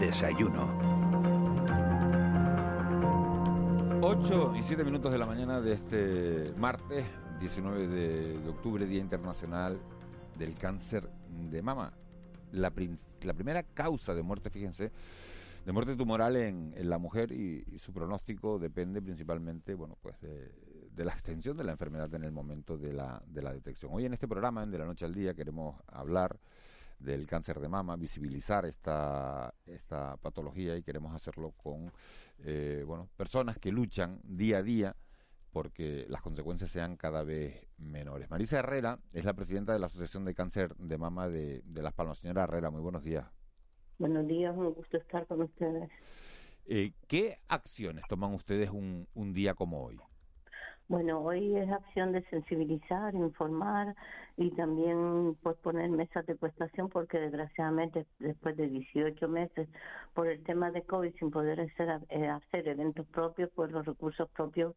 desayuno. 8 y 7 minutos de la mañana de este martes, 19 de, octubre, Día Internacional del Cáncer de Mama. La, primera causa de muerte, fíjense, de muerte tumoral en, la mujer y, y su pronóstico depende principalmente, bueno, pues de, de la extensión de la enfermedad en el momento de la, de la detección. Hoy en este programa, en De la Noche al Día, queremos hablar del cáncer de mama, visibilizar esta, esta patología y queremos hacerlo con eh, bueno, personas que luchan día a día porque las consecuencias sean cada vez menores. Marisa Herrera es la presidenta de la Asociación de Cáncer de Mama de, de Las Palmas. Señora Herrera, muy buenos días. Buenos días, un gusto estar con ustedes. Eh, ¿Qué acciones toman ustedes un, un día como hoy? Bueno, hoy es acción de sensibilizar, informar y también pues poner mesas de prestación porque desgraciadamente después de 18 meses por el tema de COVID sin poder hacer, eh, hacer eventos propios, pues los recursos propios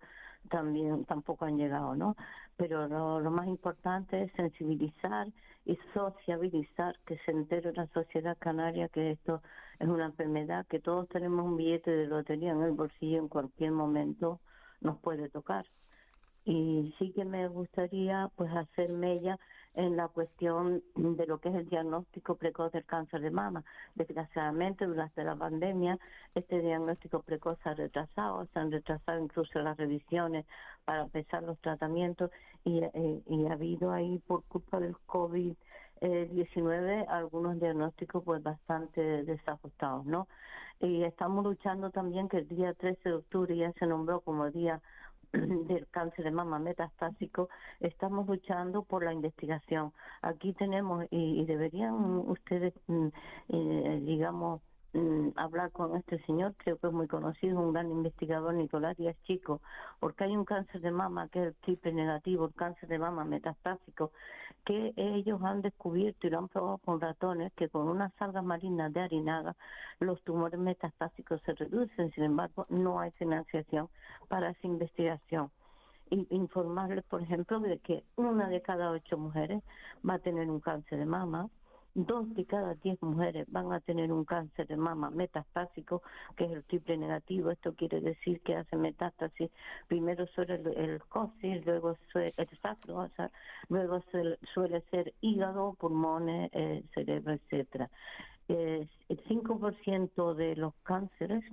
también tampoco han llegado, ¿no? Pero lo, lo más importante es sensibilizar y sociabilizar, que se entere la sociedad canaria que esto es una enfermedad, que todos tenemos un billete de lotería en el bolsillo en cualquier momento nos puede tocar y sí que me gustaría pues hacer mella en la cuestión de lo que es el diagnóstico precoz del cáncer de mama. Desgraciadamente, durante la pandemia, este diagnóstico precoz se ha retrasado, se han retrasado incluso las revisiones para empezar los tratamientos y, eh, y ha habido ahí, por culpa del COVID-19, algunos diagnósticos pues bastante desajustados, ¿no? Y estamos luchando también que el día 13 de octubre ya se nombró como día del cáncer de mama metastásico, estamos luchando por la investigación. Aquí tenemos, y, y deberían ustedes, mm, eh, digamos, mm, hablar con este señor, creo que es muy conocido, un gran investigador, Nicolás Díaz Chico, porque hay un cáncer de mama que es el triple negativo, el cáncer de mama metastásico, que ellos han descubierto y lo han probado con ratones, que con unas algas marinas de harinaga los tumores metastásicos se reducen, sin embargo, no hay financiación para esa investigación. Informarles, por ejemplo, de que una de cada ocho mujeres va a tener un cáncer de mama, dos de cada diez mujeres van a tener un cáncer de mama metastásico, que es el triple negativo. Esto quiere decir que hace metástasis primero sobre el, el luego suele, el sacro, o sea, luego suele, suele ser hígado, pulmones, eh, cerebro, etcétera. Eh, el 5% de los cánceres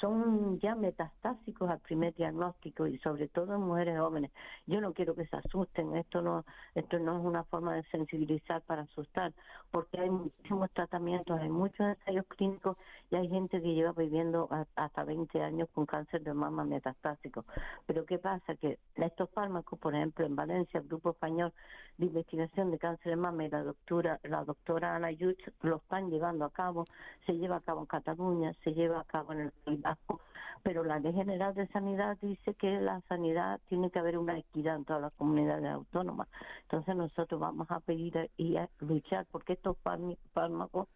son ya metastásicos al primer diagnóstico y sobre todo en mujeres jóvenes. Yo no quiero que se asusten, esto no esto no es una forma de sensibilizar para asustar, porque hay muchísimos tratamientos, hay muchos ensayos clínicos y hay gente que lleva viviendo hasta 20 años con cáncer de mama metastásico. Pero ¿qué pasa? Que estos fármacos, por ejemplo, en Valencia, el Grupo Español de Investigación de Cáncer de Mama y la doctora, la doctora Ana Yuch lo están llevando a cabo, se lleva a cabo en Cataluña, se lleva a cabo en el País Vasco, pero la Ley General de Sanidad dice que la sanidad tiene que haber una equidad en todas las comunidades autónomas. Entonces nosotros vamos a pedir y a luchar porque estos fármacos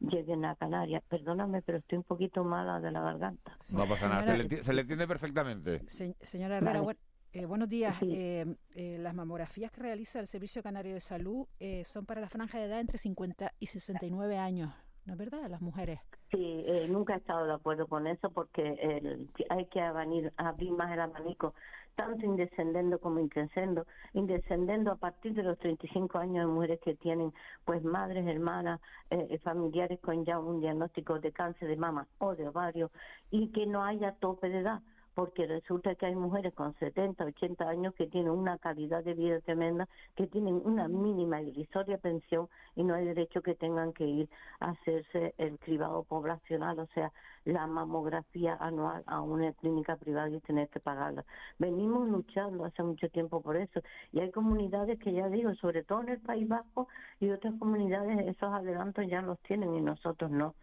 lleguen a Canarias. Perdóname, pero estoy un poquito mala de la garganta. No pasa nada, se le, se le entiende perfectamente. Se, señora Herrera, Vale. bueno, eh, buenos días. Sí. Eh, eh, las mamografías que realiza el Servicio Canario de Salud eh, son para la franja de edad entre 50 y 69 años, ¿no es verdad? Las mujeres. Sí, eh, nunca he estado de acuerdo con eso porque el, hay que abrir, abrir más el abanico, tanto indescendendo como increscendo. Indescendendo a partir de los 35 años de mujeres que tienen pues madres, hermanas, eh, familiares con ya un diagnóstico de cáncer de mama o de ovario y que no haya tope de edad porque resulta que hay mujeres con 70, 80 años que tienen una calidad de vida tremenda, que tienen una mínima irrisoria pensión y no hay derecho que tengan que ir a hacerse el cribado poblacional, o sea, la mamografía anual a una clínica privada y tener que pagarla. Venimos luchando hace mucho tiempo por eso. Y hay comunidades que ya digo, sobre todo en el País Bajo y otras comunidades esos adelantos ya los tienen y nosotros no,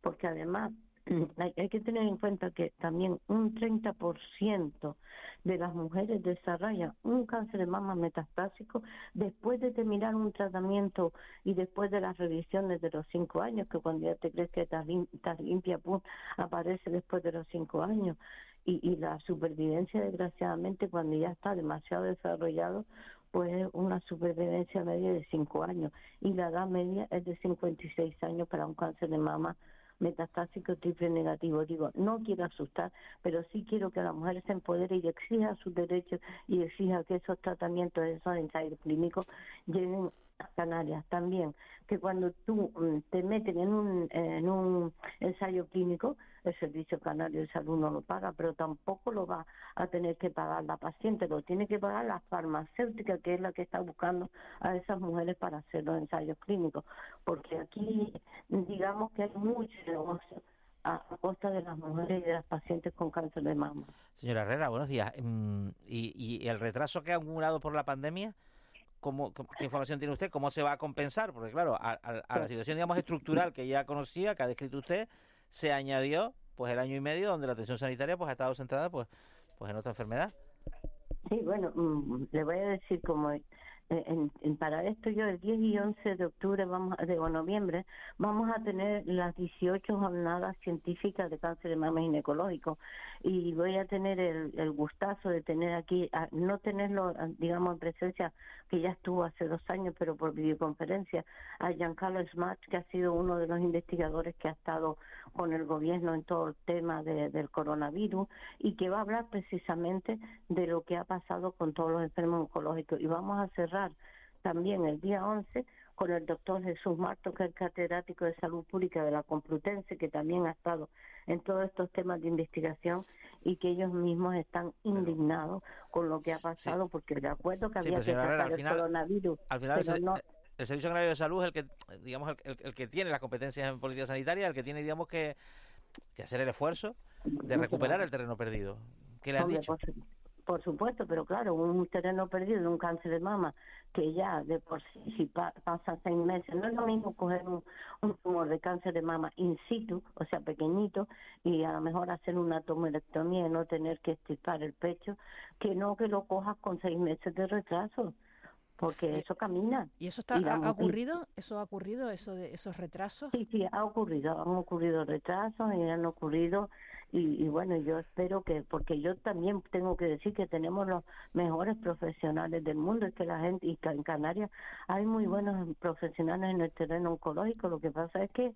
porque además hay, que tener en cuenta que también un 30% de las mujeres desarrollan un cáncer de mama metastásico después de terminar un tratamiento y después de las revisiones de los cinco años, que cuando ya te crees que estás, limpia, aparece después de los cinco años. Y, y la supervivencia, desgraciadamente, cuando ya está demasiado desarrollado, pues es una supervivencia media de cinco años. Y la edad media es de 56 años para un cáncer de mama metastásico triple negativo. Digo, no quiero asustar, pero sí quiero que la mujer se empodere y exija sus derechos y exija que esos tratamientos, esos ensayos clínicos lleguen a Canarias también, que cuando tú mm, te meten en un, en un ensayo clínico, el Servicio Canario de Salud no lo paga, pero tampoco lo va a tener que pagar la paciente, lo tiene que pagar la farmacéutica, que es la que está buscando a esas mujeres para hacer los ensayos clínicos, porque aquí digamos que hay mucho negocio a costa de las mujeres y de las pacientes con cáncer de mama. Señora Herrera, buenos días. Mm, ¿Y, y el retraso que ha acumulado por la pandemia? ¿Cómo, ¿Qué información tiene usted? ¿Cómo se va a compensar? Porque claro, a, a la situación digamos estructural que ya conocía, que ha descrito usted, se añadió pues el año y medio donde la atención sanitaria pues ha estado centrada pues pues en otra enfermedad. Sí, bueno, mm, le voy a decir como en, en, para esto yo el 10 y 11 de octubre vamos de noviembre vamos a tener las 18 jornadas científicas de cáncer de mama ginecológico. Y voy a tener el, el gustazo de tener aquí no tenerlo digamos en presencia que ya estuvo hace dos años pero por videoconferencia a Giancarlo Smart que ha sido uno de los investigadores que ha estado con el gobierno en todo el tema de, del coronavirus y que va a hablar precisamente de lo que ha pasado con todos los enfermos oncológicos. Y vamos a cerrar también el día 11 con el doctor Jesús Marto, que es catedrático de salud pública de la Complutense, que también ha estado en todos estos temas de investigación y que ellos mismos están indignados con lo que ha pasado, porque de acuerdo que había que tratar el coronavirus, al final el, Servicio Canario de Salud es el que, digamos, el, que tiene las competencias en política sanitaria, el que tiene, digamos, que, que hacer el esfuerzo de recuperar el terreno perdido. ¿Qué le han dicho? Por supuesto, pero claro, un terreno perdido de un cáncer de mama que ya de por sí si pasa seis meses, no es lo mismo coger un, tumor de cáncer de mama in situ, o sea, pequeñito, y a lo mejor hacer una tomorectomía y no tener que estirpar el pecho, que no que lo cojas con seis meses de retraso porque eso camina. ¿Y eso está, ha, ocurrido? ¿Eso ha ocurrido, eso de esos retrasos? Sí, sí, ha ocurrido, han ocurrido retrasos y han ocurrido y, bueno, yo espero que, porque yo también tengo que decir que tenemos los mejores profesionales del mundo, es que la gente, y en Canarias hay muy buenos profesionales en el terreno oncológico, lo que pasa es que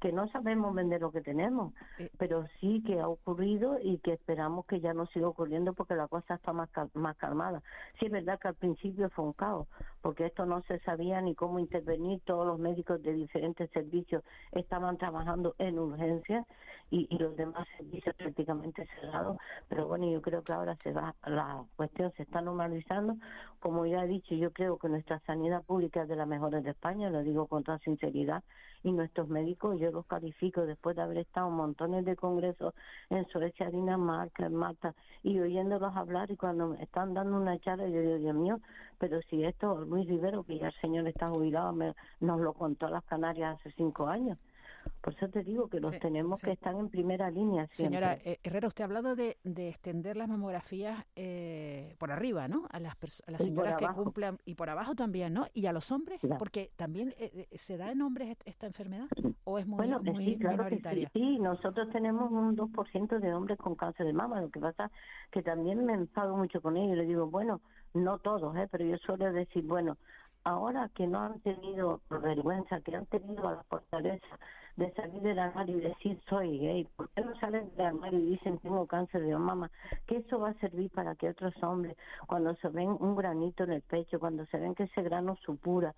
que no sabemos vender lo que tenemos, eh, pero sí. que ha ocurrido y que esperamos que ya no siga ocurriendo porque la cosa está más, más calmada. Sí es verdad que al principio fue un caos, porque esto no se sabía ni cómo intervenir, todos los médicos de diferentes servicios estaban trabajando en urgencia y, y los demás servicios prácticamente cerrados, pero bueno, yo creo que ahora se va, la cuestión se está normalizando, como ya he dicho, yo creo que nuestra sanidad pública es de las mejores de España, lo digo con toda sinceridad, y nuestros médicos yo los califico después de haber estado en montones de congresos en Suecia, Dinamarca, en Malta y oyéndolos hablar y cuando me están dando una charla yo digo, Dios mío, pero si esto Luis Rivero, que ya el señor está jubilado, me, nos lo contó a las Canarias hace cinco años. Por eso te digo que los tenemos que estar en primera línea. Señora eh, Herrera, usted ha hablado de, de extender las mamografías eh, por arriba, ¿no? A las, a las señoras que cumplan, y por abajo también, ¿no? Y a los hombres, porque también eh, se da en hombres esta enfermedad, o es muy, bueno, muy sí, claro minoritaria. Sí, sí, nosotros tenemos un 2% de hombres con cáncer de mama. Lo que pasa que también me enfado mucho con ellos. Le digo, bueno, no todos, ¿eh? pero yo suelo decir, bueno, ahora que no han tenido vergüenza, que han tenido la fortaleza de salir del armario y decir soy gay, ¿por qué no salen del armario y dicen tengo cáncer de mama? Que eso va a servir para que otros hombres, cuando se ven un granito en el pecho, cuando se ven que ese grano supura,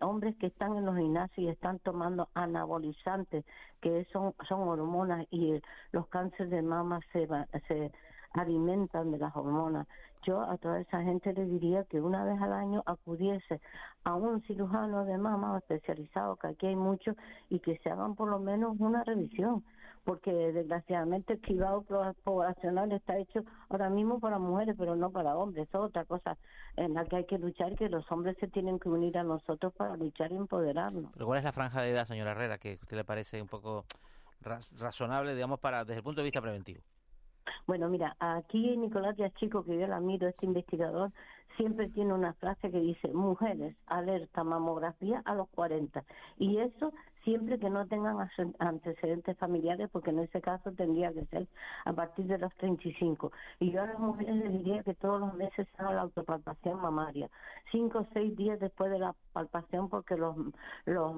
hombres que están en los gimnasios y están tomando anabolizantes, que son, son hormonas y los cánceres de mama se, se alimentan de las hormonas. Yo a toda esa gente le diría que una vez al año acudiese a un cirujano de mama especializado, que aquí hay muchos, y que se hagan por lo menos una revisión, porque desgraciadamente el cribado poblacional está hecho ahora mismo para mujeres, pero no para hombres. Es otra cosa en la que hay que luchar, que los hombres se tienen que unir a nosotros para luchar y empoderarnos. Pero ¿cuál es la franja de edad, señora Herrera, que a usted le parece un poco razonable, digamos, para desde el punto de vista preventivo? Bueno, mira, aquí Nicolás Díaz Chico, que yo la miro, este investigador, siempre tiene una frase que dice, mujeres, alerta, mamografía a los 40. Y eso siempre que no tengan antecedentes familiares, porque en ese caso tendría que ser a partir de los 35. Y yo a las mujeres les diría que todos los meses se haga la autopalpación mamaria, cinco o seis días después de la palpación, porque los, los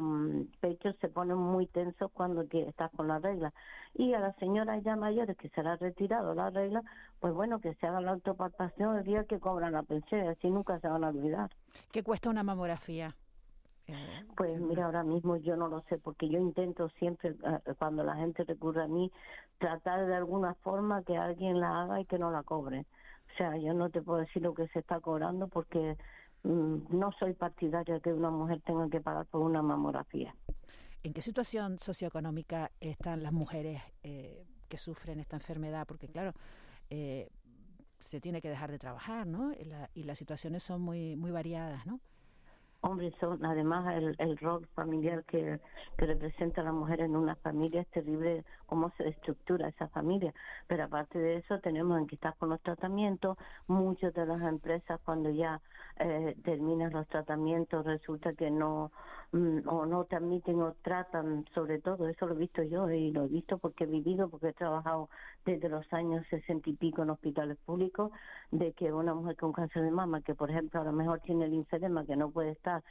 pechos se ponen muy tensos cuando estás con la regla. Y a las señoras ya mayores que se les ha retirado la regla, pues bueno, que se haga la autopalpación el día que cobran la pensión, así nunca se van a olvidar. ¿Qué cuesta una mamografía? Eh, pues mira, ahora mismo yo no lo sé, porque yo intento siempre, eh, cuando la gente recurre a mí, tratar de alguna forma que alguien la haga y que no la cobre. O sea, yo no te puedo decir lo que se está cobrando porque mm, no soy partidaria de que una mujer tenga que pagar por una mamografía. ¿En qué situación socioeconómica están las mujeres eh, que sufren esta enfermedad? Porque claro, se tiene que dejar de trabajar, ¿no? Y, y las situaciones son muy, muy variadas, ¿no? Hombres son además el, el rol familiar que, que representa la mujer en una familia es terrible cómo se estructura esa familia. Pero aparte de eso tenemos en que estar con los tratamientos muchas de las empresas cuando ya eh, terminan los tratamientos resulta que no Mm, o no te admiten o tratan, sobre todo, eso lo he visto yo y lo he visto porque he vivido, porque he trabajado desde los años sesenta y pico en hospitales públicos, de que una mujer con cáncer de mama, que por ejemplo a lo mejor tiene el linfedema, que no puede estar,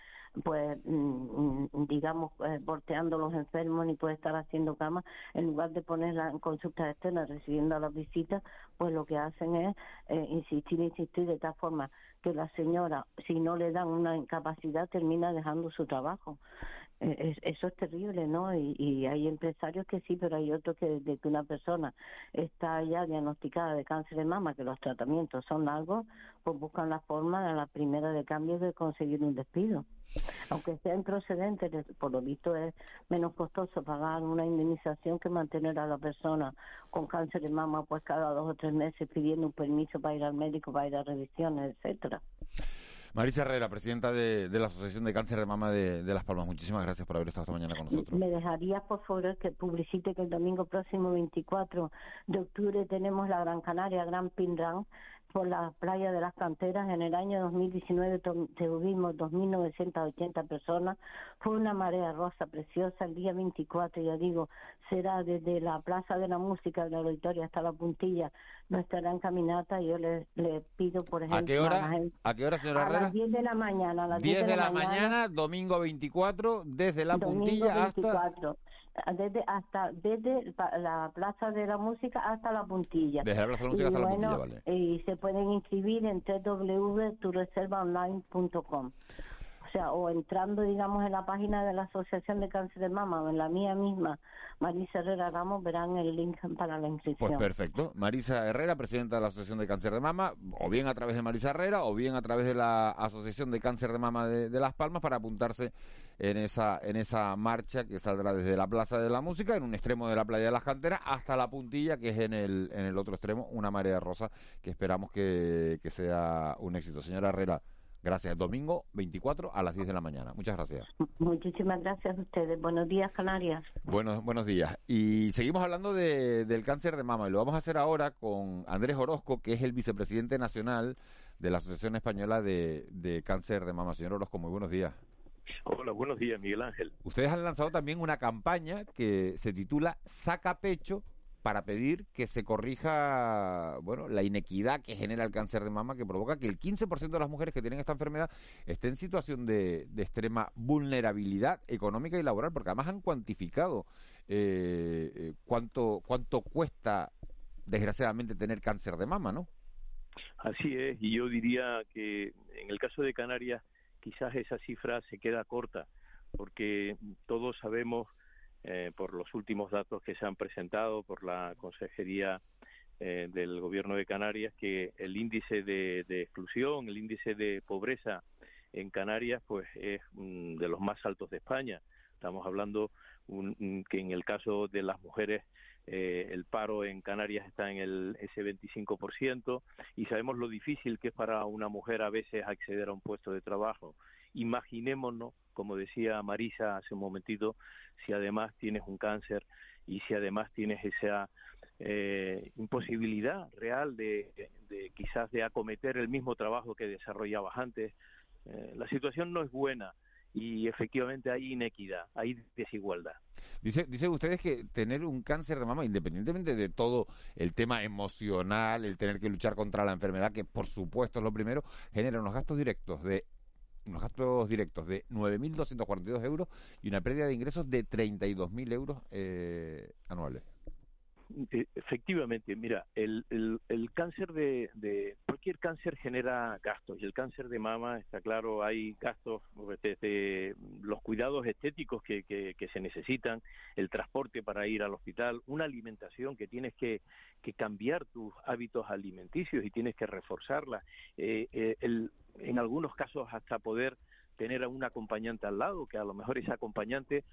pues, mm, mm, digamos, eh, volteando los enfermos ni puede estar haciendo cama, en lugar de ponerla en consulta externa, recibiendo las visitas, pues lo que hacen es eh, insistir, insistir de tal forma que la señora, si no le dan una incapacidad, termina dejando su trabajo. Eso es terrible, ¿no? Y, hay empresarios que sí, pero hay otros que desde que una persona está ya diagnosticada de cáncer de mama, que los tratamientos son largos, pues buscan la forma de la primera de cambio de conseguir un despido. Aunque sea improcedente, por lo visto es menos costoso pagar una indemnización que mantener a la persona con cáncer de mama pues cada dos o tres meses pidiendo un permiso para ir al médico, para ir a revisiones, etcétera. Marisa Herrera, presidenta de, la Asociación de Cáncer de Mama de, Las Palmas, muchísimas gracias por haber estado esta mañana con nosotros. ¿Me dejarías, por favor, que publicite que el domingo próximo, 24 de octubre, tenemos la Gran Canaria, Gran Pinrán, por la playa de las canteras. En el año 2019 tuvimos 2.980 personas. Fue una marea rosa preciosa. El día 24, ya digo, será desde la Plaza de la Música de la Auditoria hasta la Puntilla nuestra gran caminata. Yo le, le pido, por ejemplo... ¿A qué hora, ¿A, qué hora señora Herrera? A las 10 de la mañana. A las 10, de, la, mañana, domingo 24, desde la Puntilla hasta desde hasta desde la Plaza de la Música hasta la Puntilla. Desde la Plaza de la Música hasta la Puntilla, vale. Y se pueden inscribir en www.tureservaonline.com sea, o entrando, digamos, en la página de la Asociación de Cáncer de Mama o en la mía misma, Marisa Herrera Ramos, verán el link para la inscripción. Pues perfecto. Marisa Herrera, presidenta de la Asociación de Cáncer de Mama, o bien a través de Marisa Herrera, o bien a través de la Asociación de Cáncer de Mama de, Las Palmas para apuntarse en esa, en esa marcha que saldrá desde la Plaza de la Música, en un extremo de la Playa de las Canteras, hasta la puntilla, que es en el, en el otro extremo, una marea rosa, que esperamos que, que sea un éxito. Señora Herrera, Gracias. Domingo 24 a las 10 de la mañana. Muchas gracias. Muchísimas gracias a ustedes. Buenos días, Canarias. Buenos, buenos días. Y seguimos hablando de, del cáncer de mama y lo vamos a hacer ahora con Andrés Orozco, que es el vicepresidente nacional de la Asociación Española de, de Cáncer de Mama. Señor Orozco, muy buenos días. Hola, buenos días, Miguel Ángel. Ustedes han lanzado también una campaña que se titula Saca Pecho para pedir que se corrija bueno la inequidad que genera el cáncer de mama, que provoca que el 15% de las mujeres que tienen esta enfermedad estén en situación de, extrema vulnerabilidad económica y laboral, porque además han cuantificado eh, eh, cuánto, cuánto cuesta, desgraciadamente, tener cáncer de mama, ¿no? Así es, y yo diría que en el caso de Canarias quizás esa cifra se queda corta, porque todos sabemos eh, por los últimos datos que se han presentado por la Consejería eh, del Gobierno de Canarias que el índice de, exclusión, el índice de pobreza en Canarias, pues es de los más altos de España. Estamos hablando que en el caso de las mujeres eh, el paro en Canarias está en el ese 25% y sabemos lo difícil que es para una mujer a veces acceder a un puesto de trabajo. Imaginémonos, como decía Marisa hace un momentito, si además tienes un cáncer y si además tienes esa eh, imposibilidad real de, quizás de acometer el mismo trabajo que desarrollabas antes. Eh, la situación no es buena y efectivamente hay inequidad, hay desigualdad. Dice, dice ustedes que tener un cáncer de mama, independientemente de todo el tema emocional, el tener que luchar contra la enfermedad, que por supuesto es lo primero, genera unos gastos directos de unos gastos directos de 9.242 euros y una pérdida de ingresos de 32.000 euros eh, anuales. Eh, efectivamente, mira, el, el, cáncer de, de, cualquier cáncer genera gastos y el cáncer de mama, está claro, hay gastos desde los cuidados estéticos que, que, se necesitan, el transporte para ir al hospital, una alimentación que tienes que, que cambiar tus hábitos alimenticios y tienes que reforzarla, eh, eh, el, en algunos casos hasta poder tener a un acompañante al lado, que a lo mejor ese acompañante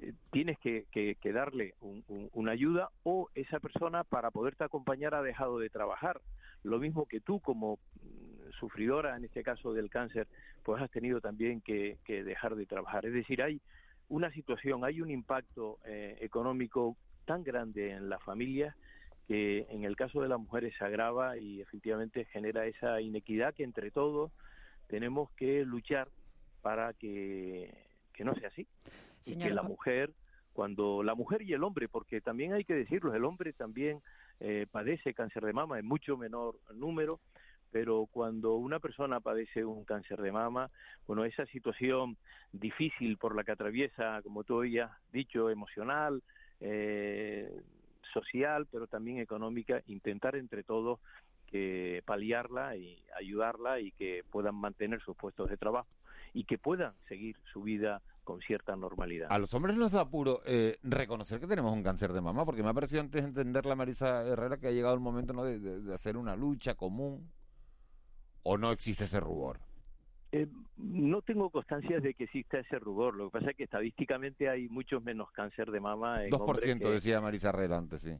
eh, tienes que, darle una ayuda o esa persona para poderte acompañar ha dejado de trabajar. Lo mismo que tú como mm, sufridora, en este caso del cáncer, pues has tenido también que, dejar de trabajar. Es decir, hay una situación, hay un impacto eh, económico tan grande en la familia que en el caso de las mujeres se agrava y efectivamente genera esa inequidad que entre todos tenemos que luchar para que no sea así. Y que la mujer, cuando la mujer y el hombre, porque también hay que decirlo, el hombre también eh, padece cáncer de mama en mucho menor número, pero cuando una persona padece un cáncer de mama, bueno, esa situación difícil por la que atraviesa, como tú habías dicho, emocional, eh, social, pero también económica, intentar entre todos que paliarla y ayudarla y que puedan mantener sus puestos de trabajo y que puedan seguir su vida con cierta normalidad. A los hombres nos da apuro eh, reconocer que tenemos un cáncer de mama, porque me ha parecido antes de entender la Marisa Herrera que ha llegado el momento ¿no? de, hacer una lucha común, o no existe ese rubor. Eh, no tengo constancia de que exista ese rubor. Lo que pasa es que estadísticamente hay muchos menos cáncer de mama. En 2% decía Marisa Herrera antes, sí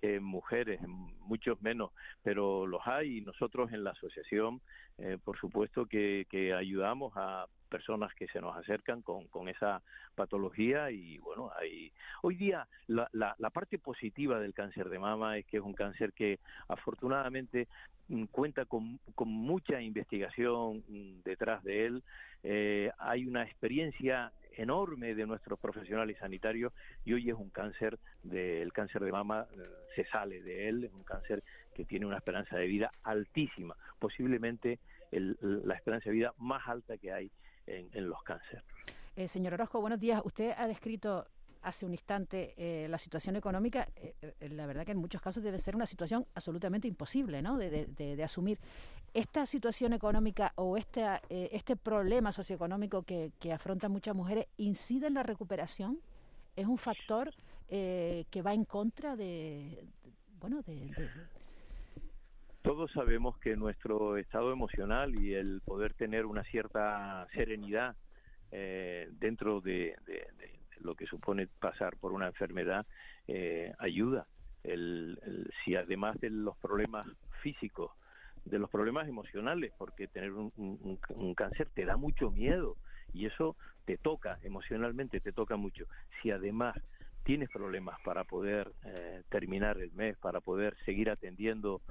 que mujeres, muchos menos, pero los hay y nosotros en la asociación, eh, por supuesto que, que, ayudamos a personas que se nos acercan con, con esa patología y bueno, hay hoy día la, la, la parte positiva del cáncer de mama es que es un cáncer que afortunadamente mm, cuenta con, con mucha investigación mm, detrás de él, eh, hay una experiencia enorme de nuestros profesionales sanitarios y hoy es un cáncer del cáncer de mama eh, se sale de él es un cáncer que tiene una esperanza de vida altísima posiblemente la esperanza de vida más alta que hay en, los cánceres. Eh, señor Orozco buenos días. Usted ha descrito hace un instante eh, la situación económica, la verdad que en muchos casos debe ser una situación absolutamente imposible ¿no? de, de asumir esta situación económica o este, eh, este problema socioeconómico que, que afrontan muchas mujeres incide en la recuperación? ¿Es un factor eh, que va en contra de, bueno, de, Todos sabemos que nuestro estado emocional y el poder tener una cierta serenidad eh, dentro de, lo que supone pasar por una enfermedad ayuda. el, si además de los problemas físicos de los problemas emocionales, porque tener un, cáncer te da mucho miedo y eso te toca emocionalmente, te toca mucho. Si además tienes problemas para poder eh, terminar el mes, para poder seguir atendiendo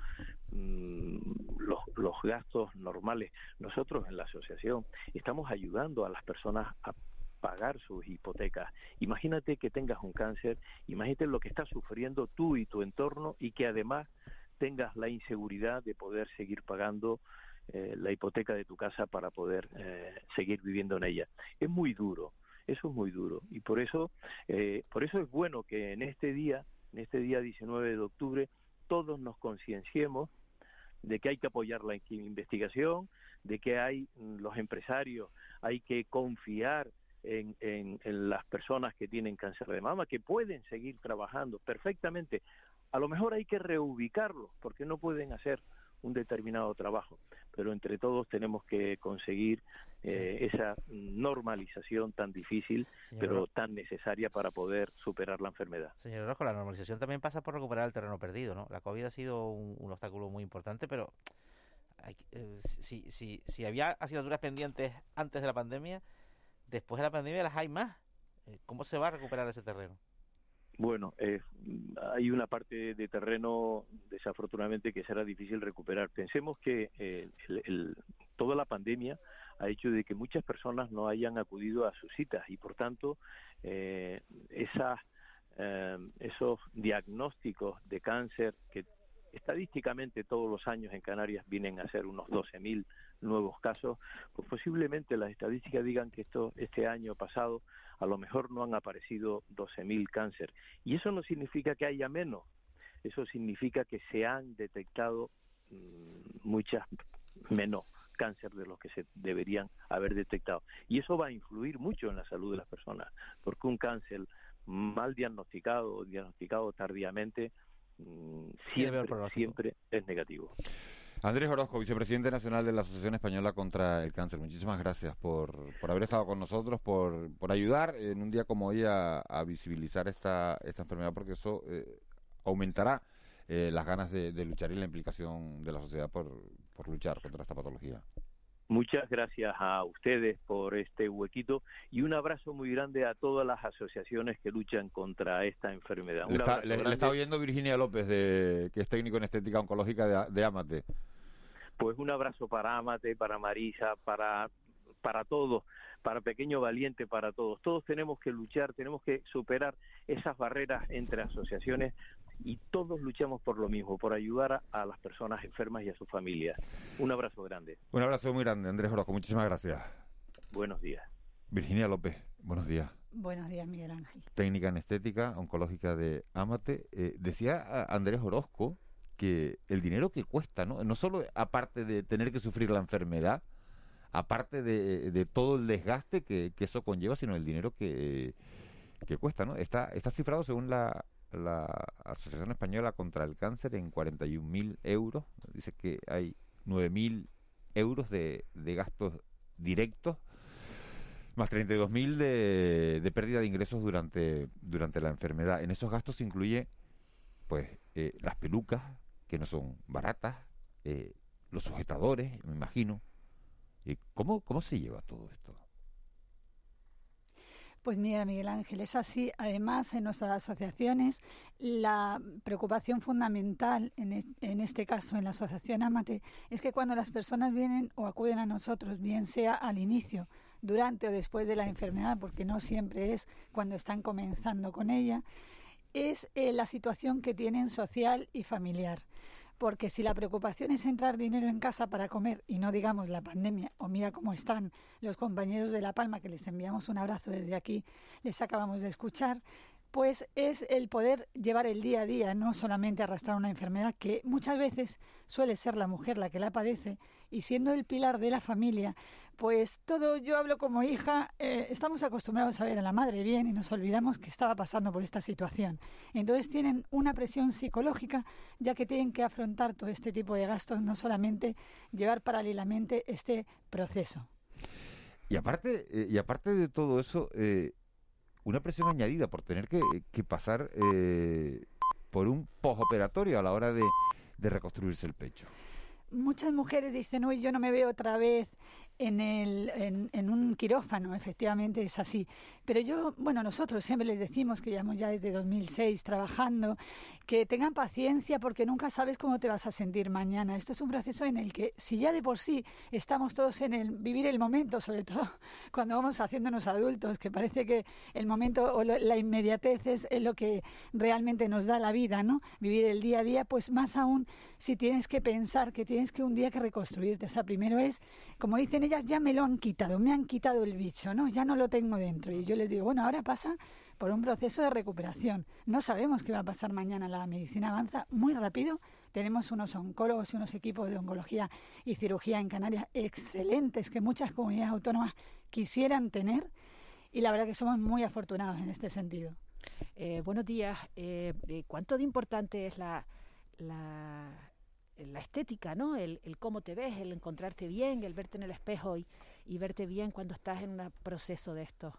mm, los, los, gastos normales. Nosotros en la asociación estamos ayudando a las personas a pagar sus hipotecas. Imagínate que tengas un cáncer, imagínate lo que estás sufriendo tú y tu entorno y que además tengas la inseguridad de poder seguir pagando eh, la hipoteca de tu casa para poder eh, seguir viviendo en ella. Es muy duro, eso es muy duro y por eso, eh, por eso es bueno que en este día, en este día 19 de octubre, todos nos concienciemos de que hay que apoyar la investigación, de que hay mm, los empresarios, hay que confiar en, en, las personas que tienen cáncer de mama, que pueden seguir trabajando perfectamente. A lo mejor hay que reubicarlos porque no pueden hacer un determinado trabajo, pero entre todos tenemos que conseguir eh, esa normalización tan difícil, pero tan necesaria para poder superar la enfermedad. Señor Rojo, la normalización también pasa por recuperar el terreno perdido, ¿no? La COVID ha sido un, obstáculo muy importante, pero eh, si, si, si había asignaturas pendientes antes de la pandemia, después de la pandemia las hay más. Eh, ¿Cómo se va a recuperar ese terreno? Bueno, eh, hay una parte de terreno desafortunadamente que será difícil recuperar. Pensemos que eh, toda la pandemia ha hecho de que muchas personas no hayan acudido a sus citas y por tanto eh, esas, esos diagnósticos de cáncer que estadísticamente todos los años en Canarias vienen a ser unos 12.000 nuevos casos, pues posiblemente las estadísticas digan que esto este año pasado a lo mejor no han aparecido 12.000 cáncer. Y eso no significa que haya menos, eso significa que se han detectado mm, muchas menos cáncer de los que se deberían haber detectado. Y eso va a influir mucho en la salud de las personas, porque un cáncer mal diagnosticado o diagnosticado tardíamente mm, siempre, siempre es negativo. Andrés Orozco, vicepresidente nacional de la Asociación Española contra el Cáncer. Muchísimas gracias por, por haber estado con nosotros, por, por ayudar en un día como hoy a, visibilizar esta, esta enfermedad, porque eso eh, aumentará eh, las ganas de, luchar y la implicación de la sociedad por, por luchar contra esta patología. Muchas gracias a ustedes por este huequito y un abrazo muy grande a todas las asociaciones que luchan contra esta enfermedad. le, está, oyendo Virginia López, de, que es técnico en estética oncológica de, de Amate. Pues un abrazo para Amate, para Marisa, para, para todos, para Pequeño Valiente, para todos. Todos tenemos que luchar, tenemos que superar esas barreras entre asociaciones y todos luchamos por lo mismo, por ayudar a, las personas enfermas y a sus familias. Un abrazo grande. Un abrazo muy grande, Andrés Orozco. Muchísimas gracias. Buenos días. Virginia López, buenos días. Buenos días, Miguel Ángel. Técnica en estética oncológica de Amate. Eh, decía Andrés Orozco que el dinero que cuesta, ¿no? No solo aparte de tener que sufrir la enfermedad, aparte de, todo el desgaste que, eso conlleva, sino el dinero que, que cuesta, ¿no? Está, está cifrado según la, la Asociación Española contra el Cáncer en 41.000 euros. Dice que hay 9.000 euros de, de gastos directos más 32.000 de, de pérdida de ingresos durante, durante la enfermedad. En esos gastos se incluye pues eh, las pelucas, que no son baratas, eh, los sujetadores, me imagino. Eh, ¿cómo, ¿Cómo se lleva todo esto? Pues mira, Miguel Ángel, es así. Además, en nuestras asociaciones, la preocupación fundamental, en, en, este caso en la asociación Amate, es que cuando las personas vienen o acuden a nosotros, bien sea al inicio, durante o después de la enfermedad, porque no siempre es cuando están comenzando con ella, es eh, la situación que tienen social y familiar. Porque si la preocupación es entrar dinero en casa para comer y no digamos la pandemia, o mira cómo están los compañeros de La Palma, que les enviamos un abrazo desde aquí, les acabamos de escuchar, pues es el poder llevar el día a día, no solamente arrastrar una enfermedad que muchas veces suele ser la mujer la que la padece y siendo el pilar de la familia, pues todo, yo hablo como hija, eh, estamos acostumbrados a ver a la madre bien y nos olvidamos que estaba pasando por esta situación. Entonces tienen una presión psicológica ya que tienen que afrontar todo este tipo de gastos, no solamente llevar paralelamente este proceso. Y aparte, eh, y aparte de todo eso, eh, una presión añadida por tener que, pasar por un postoperatorio a la hora de reconstruirse el pecho. muchas mujeres dicen, uy, yo no me veo otra vez en, el, en, un quirófano, efectivamente es así. Pero yo, bueno, nosotros siempre les decimos que llevamos ya desde 2006 trabajando, que tengan paciencia porque nunca sabes cómo te vas a sentir mañana. Esto es un proceso en el que, si ya de por sí estamos todos en el vivir el momento, sobre todo cuando vamos haciéndonos adultos, que parece que el momento o la inmediatez es, es lo que realmente nos da la vida, ¿no? Vivir el día a día, pues más aún si tienes que pensar que tienes que un día que reconstruirte. O sea, primero es, como dicen ellas ya me lo han quitado, me han quitado el bicho, ¿no? Ya no lo tengo dentro. Y yo les digo, bueno, ahora pasa por un proceso de recuperación. No sabemos qué va a pasar mañana. La medicina avanza muy rápido. Tenemos unos oncólogos y unos equipos de oncología y cirugía en Canarias excelentes que muchas comunidades autónomas quisieran tener. Y la verdad que somos muy afortunados en este sentido. Eh, buenos días. Eh, eh, ¿Cuánto de importante es la, la la estética, ¿no? El, cómo te ves, el encontrarte bien, el verte en el espejo y, y verte bien cuando estás en un proceso de esto.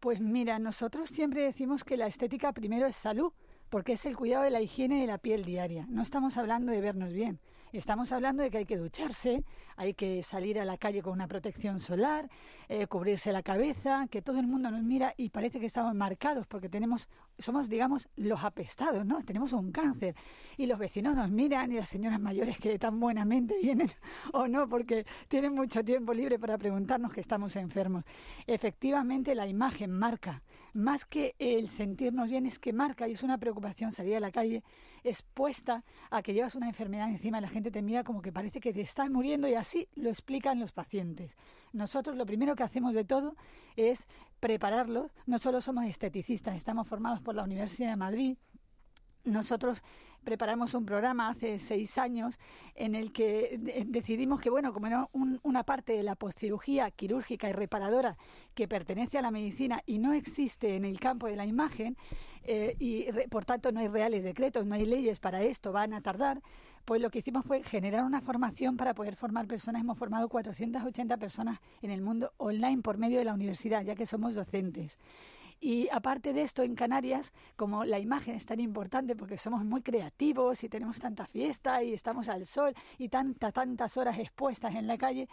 Pues mira, nosotros siempre decimos que la estética primero es salud, porque es el cuidado de la higiene de la piel diaria. No estamos hablando de vernos bien, Estamos hablando de que hay que ducharse, hay que salir a la calle con una protección solar, eh, cubrirse la cabeza, que todo el mundo nos mira y parece que estamos marcados porque tenemos, somos, digamos, los apestados, ¿no? Tenemos un cáncer y los vecinos nos miran y las señoras mayores que tan buenamente vienen o no porque tienen mucho tiempo libre para preguntarnos que estamos enfermos. Efectivamente, la imagen marca, más que el sentirnos bien, es que marca y es una preocupación salir a la calle expuesta a que llevas una enfermedad encima y la gente te mira como que parece que te estás muriendo y así lo explican los pacientes. Nosotros lo primero que hacemos de todo es prepararlos. No solo somos esteticistas, estamos formados por la Universidad de Madrid. Nosotros preparamos un programa hace seis años en el que decidimos que, bueno, como era una parte de la postcirugía quirúrgica y reparadora que pertenece a la medicina y no existe en el campo de la imagen, eh, y por tanto no hay reales decretos, no hay leyes para esto, van a tardar, pues lo que hicimos fue generar una formación para poder formar personas. Hemos formado 480 personas en el mundo online por medio de la universidad, ya que somos docentes. Y aparte de esto, en Canarias, como la imagen es tan importante porque somos muy creativos y tenemos tanta fiesta y estamos al sol y tantas, tantas horas expuestas en la calle,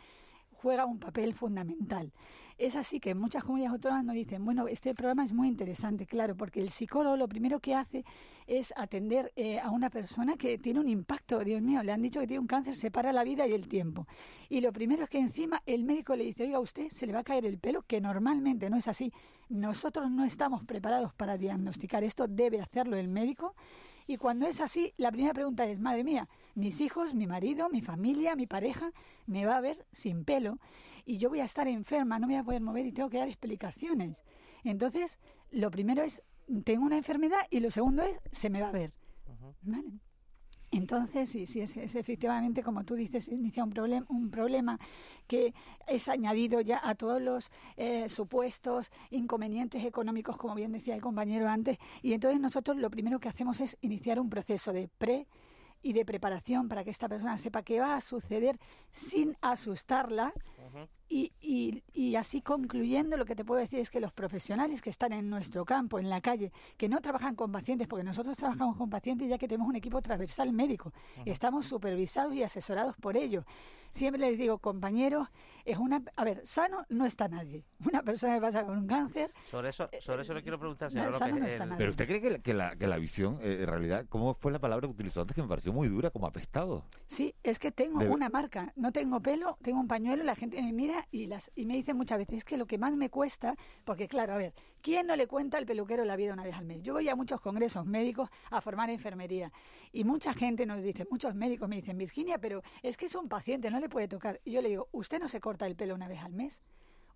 juega un papel fundamental. Es así que muchas comunidades autónomas nos dicen, bueno, este programa es muy interesante, claro, porque el psicólogo lo primero que hace es atender eh, a una persona que tiene un impacto, Dios mío, le han dicho que tiene un cáncer, separa la vida y el tiempo. Y lo primero es que encima el médico le dice, oiga, a usted se le va a caer el pelo, que normalmente no es así. Nosotros no estamos preparados para diagnosticar esto, debe hacerlo el médico. Y cuando es así, la primera pregunta es, madre mía, mis hijos, mi marido, mi familia, mi pareja, me va a ver sin pelo y yo voy a estar enferma, no me voy a poder mover y tengo que dar explicaciones. Entonces, lo primero es, tengo una enfermedad y lo segundo es, se me va a ver. Entonces, sí, sí, es, efectivamente, como tú dices, inicia un, problema un problema que es añadido ya a todos los eh, supuestos inconvenientes económicos, como bien decía el compañero antes. Y entonces nosotros lo primero que hacemos es iniciar un proceso de pre y de preparación para que esta persona sepa qué va a suceder sin asustarla. Y, y, y, así concluyendo, lo que te puedo decir es que los profesionales que están en nuestro campo, en la calle, que no trabajan con pacientes, porque nosotros trabajamos con pacientes ya que tenemos un equipo transversal médico, estamos supervisados y asesorados por ellos. Siempre les digo, compañeros, es una... A ver, sano no está nadie. Una persona que pasa con un cáncer... Sobre eso, eh, sobre eso le quiero preguntar, señor Pero usted cree que la, que la, que la visión, eh, en realidad, ¿cómo fue la palabra que utilizó antes que me pareció muy dura, como apestado? Sí, es que tengo una marca. No tengo pelo, tengo un pañuelo, la gente me mira y, las, y me dice muchas veces, es que lo que más me cuesta, porque claro, a ver, ¿quién no le cuenta al peluquero la vida una vez al mes? Yo voy a muchos congresos médicos a formar enfermería y mucha gente nos dice, muchos médicos me dicen, Virginia, pero es que es un paciente, no le puede tocar. Y yo le digo, ¿usted no se corta el pelo una vez al mes?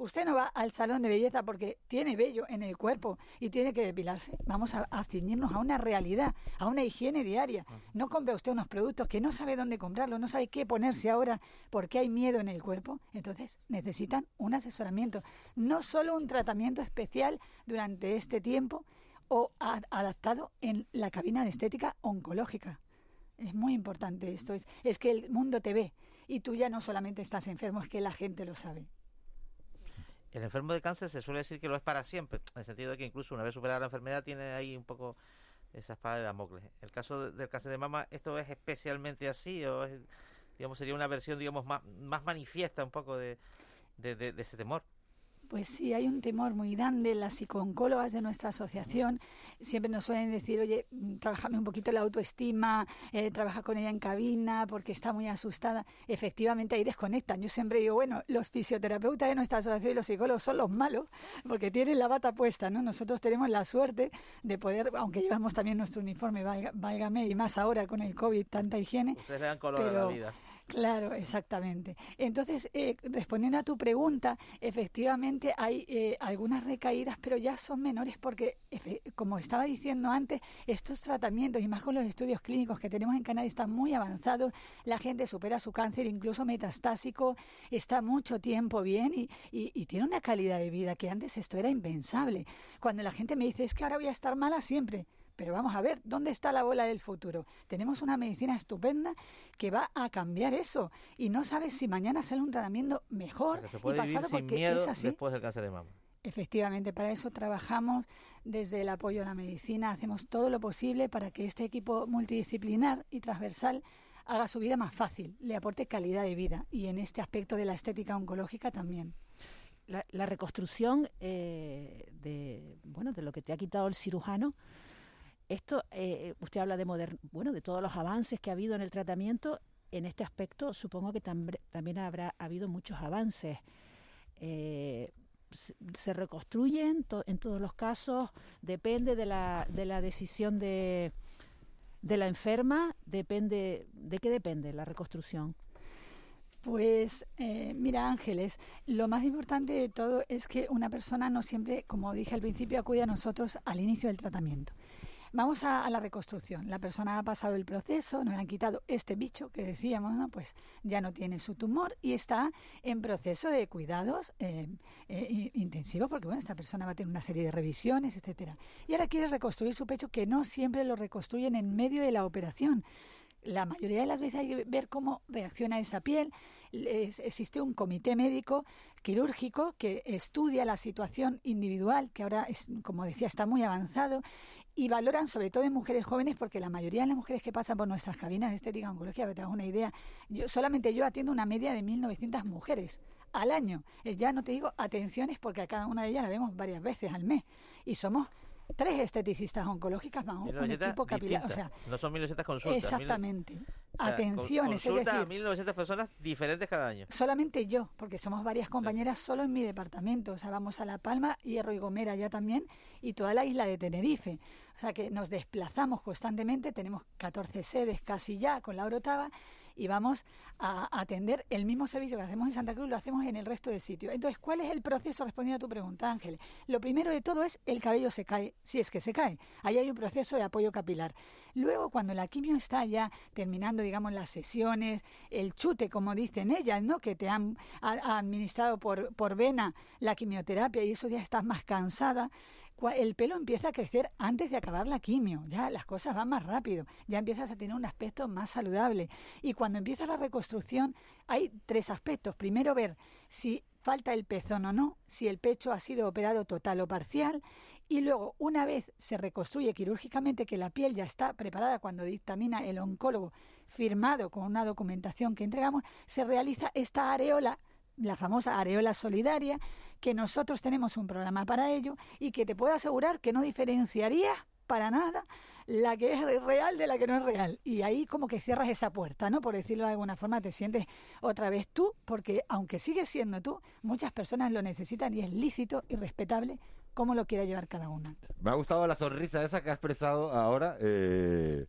Usted no va al salón de belleza porque tiene vello en el cuerpo y tiene que depilarse. Vamos a, a ceñirnos a una realidad, a una higiene diaria. No compre usted unos productos que no sabe dónde comprarlos, no sabe qué ponerse ahora porque hay miedo en el cuerpo. Entonces necesitan un asesoramiento, no solo un tratamiento especial durante este tiempo o adaptado en la cabina de estética oncológica. Es muy importante esto. Es, es que el mundo te ve y tú ya no solamente estás enfermo, es que la gente lo sabe. El enfermo de cáncer se suele decir que lo es para siempre, en el sentido de que incluso una vez superada la enfermedad tiene ahí un poco esa espada de Damocles. El caso del cáncer de mama, ¿esto es especialmente así o es digamos, sería una versión, digamos, más, manifiesta un poco de ese temor. Pues sí, hay un temor muy grande. Las psicooncólogas de nuestra asociación siempre nos suelen decir, oye, trabajame un poquito la autoestima, eh, trabaja con ella en cabina porque está muy asustada. Efectivamente, ahí desconectan. Yo siempre digo, bueno, los fisioterapeutas de nuestra asociación y los psicólogos son los malos porque tienen la bata puesta, ¿no? Nosotros tenemos la suerte de poder, aunque llevamos también nuestro uniforme, válgame, y más ahora con el COVID, tanta higiene. Ustedes le dan color a la vida. Claro, exactamente. Entonces, eh, respondiendo a tu pregunta, efectivamente hay eh, algunas recaídas, pero ya son menores porque, como estaba diciendo antes, estos tratamientos, y más con los estudios clínicos que tenemos en Canadá, están muy avanzados. La gente supera su cáncer, incluso metastásico, está mucho tiempo bien y, y tiene una calidad de vida que antes esto era impensable. Cuando la gente me dice, es que ahora voy a estar mala siempre, pero vamos a ver, ¿dónde está la bola del futuro? Tenemos una medicina estupenda que va a cambiar eso y no sabes si mañana sale un tratamiento mejor y pasado porque es así. después del cáncer de mama. Efectivamente, para eso trabajamos desde el apoyo a la medicina, hacemos todo lo posible para que este equipo multidisciplinar y transversal haga su vida más fácil, le aporte calidad de vida y en este aspecto de la estética oncológica también. La, reconstrucción eh, de bueno de lo que te ha quitado el cirujano esto, eh, usted habla de bueno, de todos los avances que ha habido en el tratamiento. En este aspecto, supongo que también habrá habido muchos avances. Eh, se, reconstruyen en todos los casos, depende de la, de la decisión de, de la enferma, depende, ¿de qué depende la reconstrucción? Pues eh, mira Ángeles, lo más importante de todo es que una persona no siempre, como dije al principio, acude a nosotros al inicio del tratamiento. Vamos a, la reconstrucción. La persona ha pasado el proceso, nos han quitado este bicho que decíamos, ¿no? Pues ya no tiene su tumor y está en proceso de cuidados eh, eh, intensivos, porque bueno, esta persona va a tener una serie de revisiones, etcétera. Y ahora quiere reconstruir su pecho, que no siempre lo reconstruyen en medio de la operación. La mayoría de las veces hay que ver cómo reacciona esa piel. existe un comité médico quirúrgico que estudia la situación individual, que ahora, es, como decía, está muy avanzado, y valoran sobre todo en mujeres jóvenes porque la mayoría de las mujeres que pasan por nuestras cabinas de estética oncología, para te hago una idea, yo solamente yo atiendo una media de 1.900 mujeres al año. Eh, ya no te digo atenciones porque a cada una de ellas la vemos varias veces al mes y somos tres esteticistas oncológicas más un equipo capilar. O sea, no son 1.900 consultas. Exactamente. Atenciones. Consulta es decir, a 1.900 personas diferentes cada año. Solamente yo, porque somos varias compañeras solo en mi departamento. O sea, vamos a La Palma, Hierro y Gomera ya también, y toda la isla de Tenerife. O sea, que nos desplazamos constantemente. Tenemos 14 sedes casi ya con la Orotava y vamos a atender el mismo servicio que hacemos en Santa Cruz, lo hacemos en el resto del sitio. Entonces, ¿cuál es el proceso respondiendo a tu pregunta, Ángel? Lo primero de todo es el cabello se cae, si es que se cae. Ahí hay un proceso de apoyo capilar. Luego, cuando la quimio está ya terminando, digamos, las sesiones, el chute, como dicen ellas, ¿no? Que te han administrado por, por vena la quimioterapia y eso ya estás más cansada el pelo empieza a crecer antes de acabar la quimio, ya las cosas van más rápido, ya empiezas a tener un aspecto más saludable. Y cuando empieza la reconstrucción hay tres aspectos. Primero ver si falta el pezón o no, si el pecho ha sido operado total o parcial. Y luego, una vez se reconstruye quirúrgicamente que la piel ya está preparada cuando dictamina el oncólogo firmado con una documentación que entregamos, se realiza esta areola la famosa areola solidaria, que nosotros tenemos un programa para ello y que te puedo asegurar que no diferenciaría para nada la que es real de la que no es real. Y ahí como que cierras esa puerta, ¿no? Por decirlo de alguna forma, te sientes otra vez tú, porque aunque sigues siendo tú, muchas personas lo necesitan y es lícito y respetable como lo quiera llevar cada una. Me ha gustado la sonrisa esa que ha expresado ahora. Eh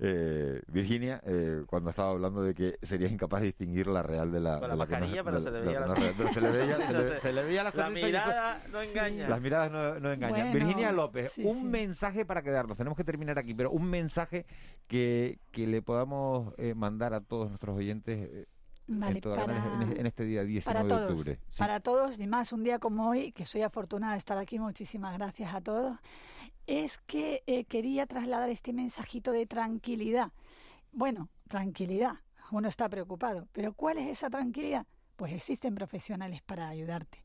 eh, Virginia, eh, cuando estaba hablando de que serías incapaz de distinguir la real de la, Con la mascarilla, pero se le veía la, se le veía la La mirada no engaña. Las miradas no, engañan. Virginia López, un mensaje para quedarnos. Tenemos que terminar aquí, pero un mensaje que, que le podamos eh, mandar a todos nuestros oyentes. Eh, en, este día 19 de octubre. Para todos, y más un día como hoy, que soy afortunada de estar aquí, muchísimas gracias a todos es que eh, quería trasladar este mensajito de tranquilidad. Bueno, tranquilidad, uno está preocupado, pero ¿cuál es esa tranquilidad? Pues existen profesionales para ayudarte.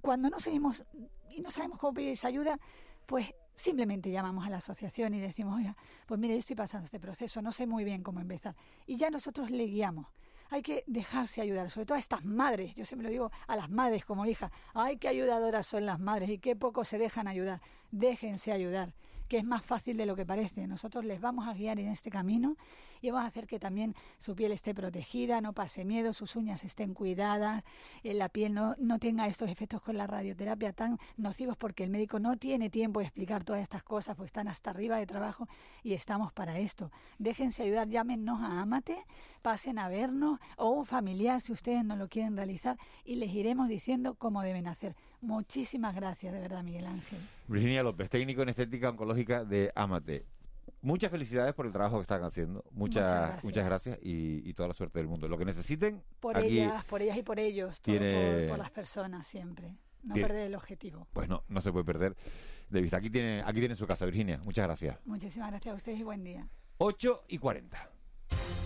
Cuando no seguimos y no sabemos cómo pedir esa ayuda, pues simplemente llamamos a la asociación y decimos, oiga, pues mire, yo estoy pasando este proceso, no sé muy bien cómo empezar. Y ya nosotros le guiamos. Hay que dejarse ayudar, sobre todo a estas madres. Yo siempre lo digo a las madres como hija. Ay, qué ayudadoras son las madres y qué poco se dejan ayudar. Déjense ayudar que es más fácil de lo que parece. Nosotros les vamos a guiar en este camino y vamos a hacer que también su piel esté protegida, no pase miedo, sus uñas estén cuidadas, eh, la piel no, no tenga estos efectos con la radioterapia tan nocivos porque el médico no tiene tiempo de explicar todas estas cosas porque están hasta arriba de trabajo y estamos para esto. Déjense ayudar, llámenos a Amate, pasen a vernos o un familiar si ustedes no lo quieren realizar y les iremos diciendo cómo deben hacer. Muchísimas gracias, de verdad, Miguel Ángel. Virginia López, técnico en estética oncológica de Amate. Muchas felicidades por el trabajo que están haciendo. Muchas, muchas gracias, y, toda la suerte del mundo. Lo que necesiten. Por ellas, por ellas y por ellos. por, las personas siempre. No perder el objetivo. Pues no, no se puede perder de vista. Aquí tiene, aquí tiene su casa, Virginia. Muchas gracias. Muchísimas gracias a ustedes y buen día. 8 y 40.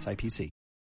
SIPC.